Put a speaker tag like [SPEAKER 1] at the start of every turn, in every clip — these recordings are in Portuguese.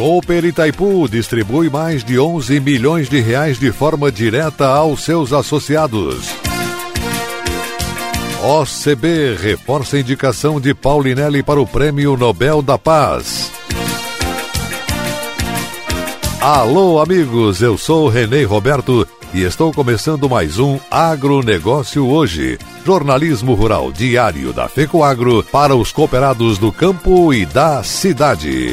[SPEAKER 1] Cooper Itaipu distribui mais de 11 milhões de reais de forma direta aos seus associados. OCB reforça a indicação de Paulinelli para o Prêmio Nobel da Paz. Alô, amigos, eu sou Renê Roberto e estou começando mais um Agronegócio Hoje, jornalismo rural diário da FECOAGro para os cooperados do campo e da cidade.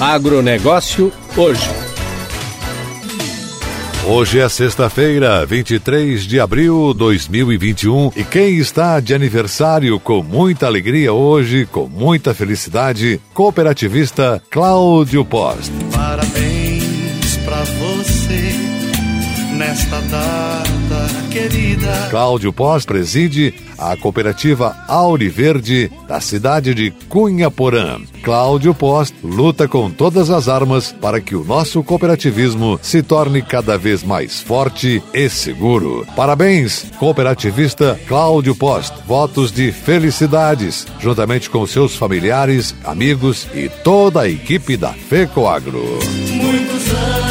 [SPEAKER 2] Agronegócio hoje.
[SPEAKER 1] Hoje é sexta-feira, 23 de abril de 2021 e quem está de aniversário com muita alegria hoje, com muita felicidade, cooperativista Cláudio Post.
[SPEAKER 3] Parabéns nesta data querida.
[SPEAKER 1] Cláudio Pós preside a cooperativa Auriverde da cidade de Cunha Porã. Cláudio Pós luta com todas as armas para que o nosso cooperativismo se torne cada vez mais forte e seguro. Parabéns, cooperativista Cláudio Post. Votos de felicidades, juntamente com seus familiares, amigos e toda a equipe da FECOAGRO.
[SPEAKER 3] Muitos anos.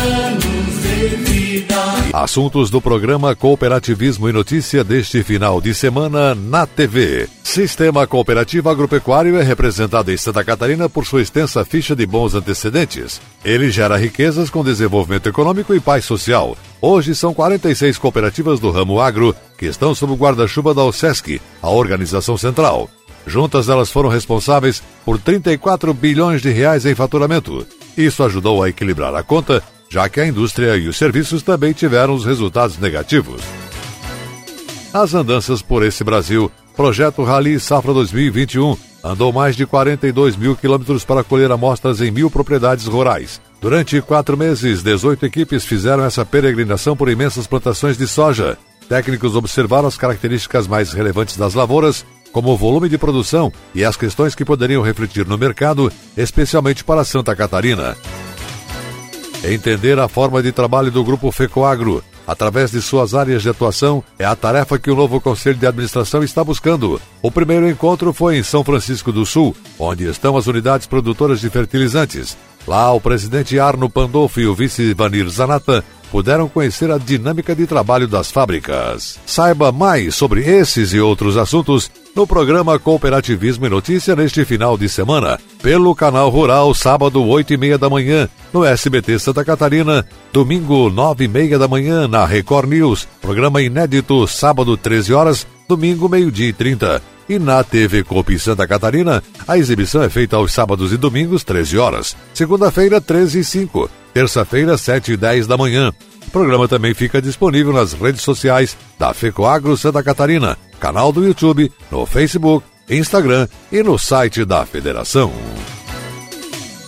[SPEAKER 1] Assuntos do programa Cooperativismo e Notícia deste final de semana na TV. Sistema Cooperativo Agropecuário é representado em Santa Catarina por sua extensa ficha de bons antecedentes. Ele gera riquezas com desenvolvimento econômico e paz social. Hoje são 46 cooperativas do ramo agro que estão sob o guarda-chuva da OSESC, a organização central. Juntas, elas foram responsáveis por 34 bilhões de reais em faturamento. Isso ajudou a equilibrar a conta já que a indústria e os serviços também tiveram os resultados negativos. As andanças por esse Brasil, projeto Rally Safra 2021, andou mais de 42 mil quilômetros para colher amostras em mil propriedades rurais. Durante quatro meses, 18 equipes fizeram essa peregrinação por imensas plantações de soja. Técnicos observaram as características mais relevantes das lavouras, como o volume de produção e as questões que poderiam refletir no mercado, especialmente para Santa Catarina. Entender a forma de trabalho do Grupo FECOAGRO, através de suas áreas de atuação, é a tarefa que o novo Conselho de Administração está buscando. O primeiro encontro foi em São Francisco do Sul, onde estão as unidades produtoras de fertilizantes. Lá, o presidente Arno Pandolfo e o vice Vanir Zanata puderam conhecer a dinâmica de trabalho das fábricas. Saiba mais sobre esses e outros assuntos no programa Cooperativismo e Notícia neste final de semana, pelo canal Rural, sábado, 8 e meia da manhã, no SBT Santa Catarina, domingo, 9 e meia da manhã, na Record News, programa inédito, sábado, 13 horas, domingo, meio-dia e 30. E na TV Copi Santa Catarina, a exibição é feita aos sábados e domingos, 13 horas. Segunda-feira, 13 e 5. Terça-feira, 7 e 10 da manhã. O programa também fica disponível nas redes sociais da FECOAGRO Santa Catarina, canal do YouTube, no Facebook, Instagram e no site da Federação.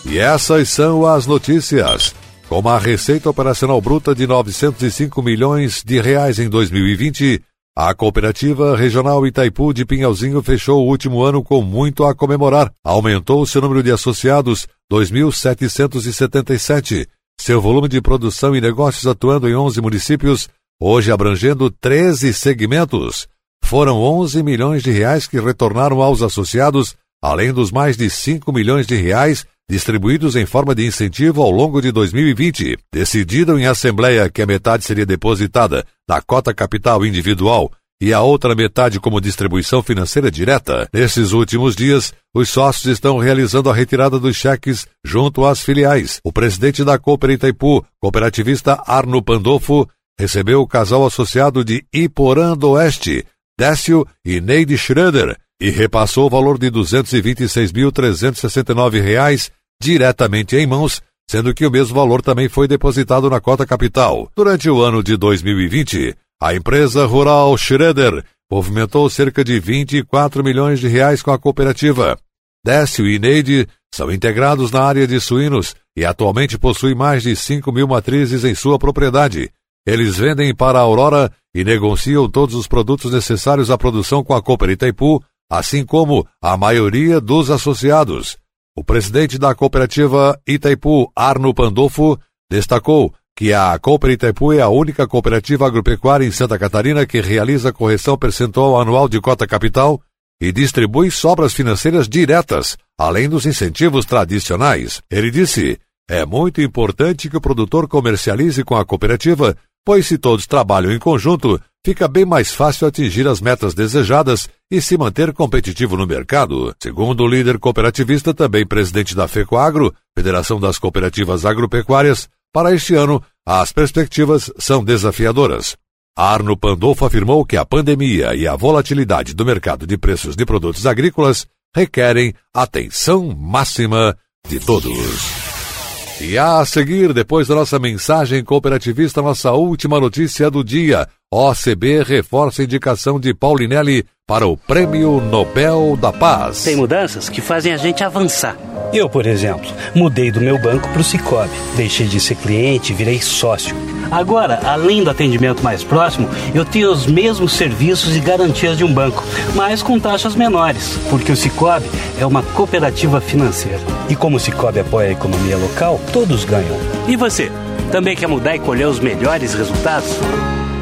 [SPEAKER 1] E essas são as notícias. Com uma receita operacional bruta de 905 milhões de reais em 2020, a Cooperativa Regional Itaipu de Pinhalzinho fechou o último ano com muito a comemorar. Aumentou seu número de associados, 2.777. Seu volume de produção e negócios atuando em 11 municípios, hoje abrangendo 13 segmentos. Foram 11 milhões de reais que retornaram aos associados, além dos mais de 5 milhões de reais distribuídos em forma de incentivo ao longo de 2020, decidido em assembleia que a metade seria depositada na cota capital individual e a outra metade como distribuição financeira direta. Nesses últimos dias, os sócios estão realizando a retirada dos cheques junto às filiais. O presidente da Cooper Itaipu, cooperativista Arno Pandolfo, recebeu o casal associado de Iporã do Oeste, Décio e Neide Schroeder, e repassou o valor de R$ 226.369 diretamente em mãos, sendo que o mesmo valor também foi depositado na cota capital. Durante o ano de 2020, a empresa rural Schroeder movimentou cerca de 24 milhões de reais com a cooperativa. Décio e Neide são integrados na área de suínos e atualmente possuem mais de 5 mil matrizes em sua propriedade. Eles vendem para a Aurora e negociam todos os produtos necessários à produção com a Cooper Itaipu, assim como a maioria dos associados. O presidente da cooperativa Itaipu, Arno Pandolfo, destacou que a Cooper Itaipu é a única cooperativa agropecuária em Santa Catarina que realiza correção percentual anual de cota capital e distribui sobras financeiras diretas, além dos incentivos tradicionais. Ele disse: é muito importante que o produtor comercialize com a cooperativa, pois se todos trabalham em conjunto, fica bem mais fácil atingir as metas desejadas e se manter competitivo no mercado. Segundo o líder cooperativista, também presidente da FECOAGRO, Federação das Cooperativas Agropecuárias, para este ano as perspectivas são desafiadoras. Arno Pandolfo afirmou que a pandemia e a volatilidade do mercado de preços de produtos agrícolas requerem atenção máxima de todos. E a seguir, depois da nossa mensagem cooperativista, nossa última notícia do dia. OCB reforça a indicação de Paulinelli para o Prêmio Nobel da Paz.
[SPEAKER 2] Tem mudanças que fazem a gente avançar.
[SPEAKER 4] Eu, por exemplo, mudei do meu banco para o Cicobi. Deixei de ser cliente e virei sócio.
[SPEAKER 2] Agora, além do atendimento mais próximo, eu tenho os mesmos serviços e garantias de um banco, mas com taxas menores, porque o Cicobi é uma cooperativa financeira.
[SPEAKER 4] E como o Cicobi apoia a economia local, todos ganham.
[SPEAKER 2] E você? Também quer mudar e colher os melhores resultados?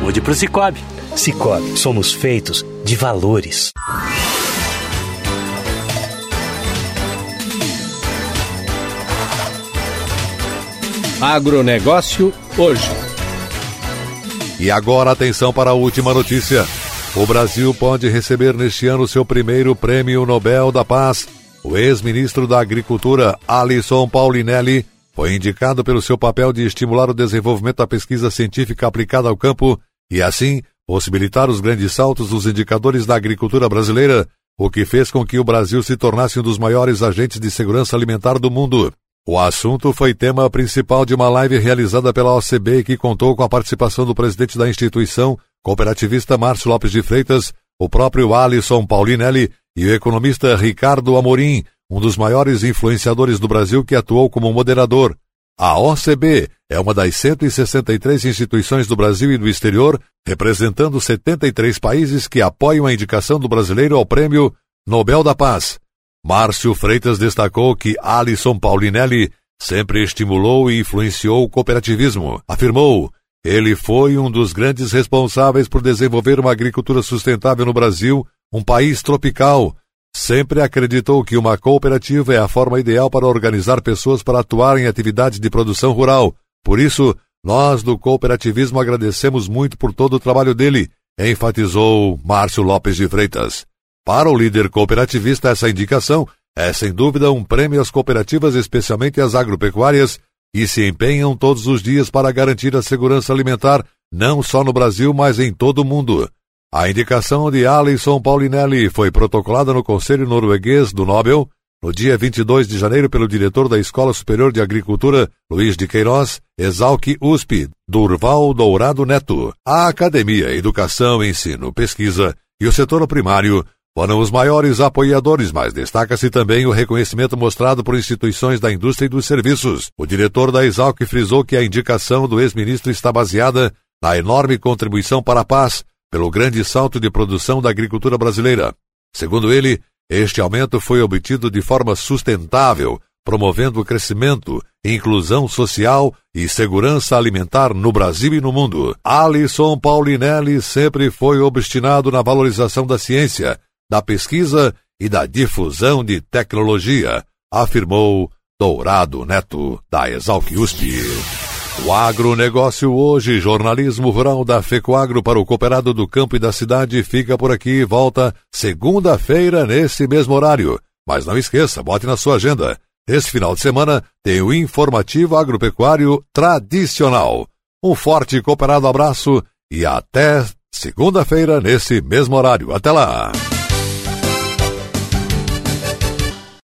[SPEAKER 2] Mude para o Cicobi.
[SPEAKER 4] Cicobi, somos feitos de valores.
[SPEAKER 5] Agronegócio hoje.
[SPEAKER 1] E agora atenção para a última notícia. O Brasil pode receber neste ano seu primeiro Prêmio Nobel da Paz. O ex-ministro da Agricultura, Alisson Paulinelli, foi indicado pelo seu papel de estimular o desenvolvimento da pesquisa científica aplicada ao campo e, assim, possibilitar os grandes saltos dos indicadores da agricultura brasileira, o que fez com que o Brasil se tornasse um dos maiores agentes de segurança alimentar do mundo. O assunto foi tema principal de uma live realizada pela OCB que contou com a participação do presidente da instituição, cooperativista Márcio Lopes de Freitas, o próprio Alisson Paulinelli e o economista Ricardo Amorim, um dos maiores influenciadores do Brasil que atuou como moderador. A OCB é uma das 163 instituições do Brasil e do exterior, representando 73 países que apoiam a indicação do brasileiro ao Prêmio Nobel da Paz. Márcio Freitas destacou que Alisson Paulinelli sempre estimulou e influenciou o cooperativismo. Afirmou: ele foi um dos grandes responsáveis por desenvolver uma agricultura sustentável no Brasil, um país tropical, Sempre acreditou que uma cooperativa é a forma ideal para organizar pessoas para atuar em atividades de produção rural. Por isso, nós do cooperativismo agradecemos muito por todo o trabalho dele, enfatizou Márcio Lopes de Freitas. Para o líder cooperativista, essa indicação é sem dúvida um prêmio às cooperativas, especialmente às agropecuárias, que se empenham todos os dias para garantir a segurança alimentar, não só no Brasil, mas em todo o mundo. A indicação de Alisson Paulinelli foi protocolada no Conselho Norueguês do Nobel no dia 22 de janeiro pelo diretor da Escola Superior de Agricultura, Luiz de Queiroz, Exalc USP, Durval Dourado Neto. A academia, educação, ensino, pesquisa e o setor primário foram os maiores apoiadores, mas destaca-se também o reconhecimento mostrado por instituições da indústria e dos serviços. O diretor da Exalc frisou que a indicação do ex-ministro está baseada na enorme contribuição para a paz, pelo grande salto de produção da agricultura brasileira. Segundo ele, este aumento foi obtido de forma sustentável, promovendo o crescimento, inclusão social e segurança alimentar no Brasil e no mundo. Alisson Paulinelli sempre foi obstinado na valorização da ciência, da pesquisa e da difusão de tecnologia, afirmou Dourado Neto, da Exalc USP. O agronegócio hoje, jornalismo rural da FECOAGRO para o cooperado do campo e da cidade fica por aqui e volta segunda-feira nesse mesmo horário. Mas não esqueça, bote na sua agenda. Esse final de semana tem o informativo agropecuário tradicional. Um forte e cooperado abraço e até segunda-feira nesse mesmo horário. Até lá!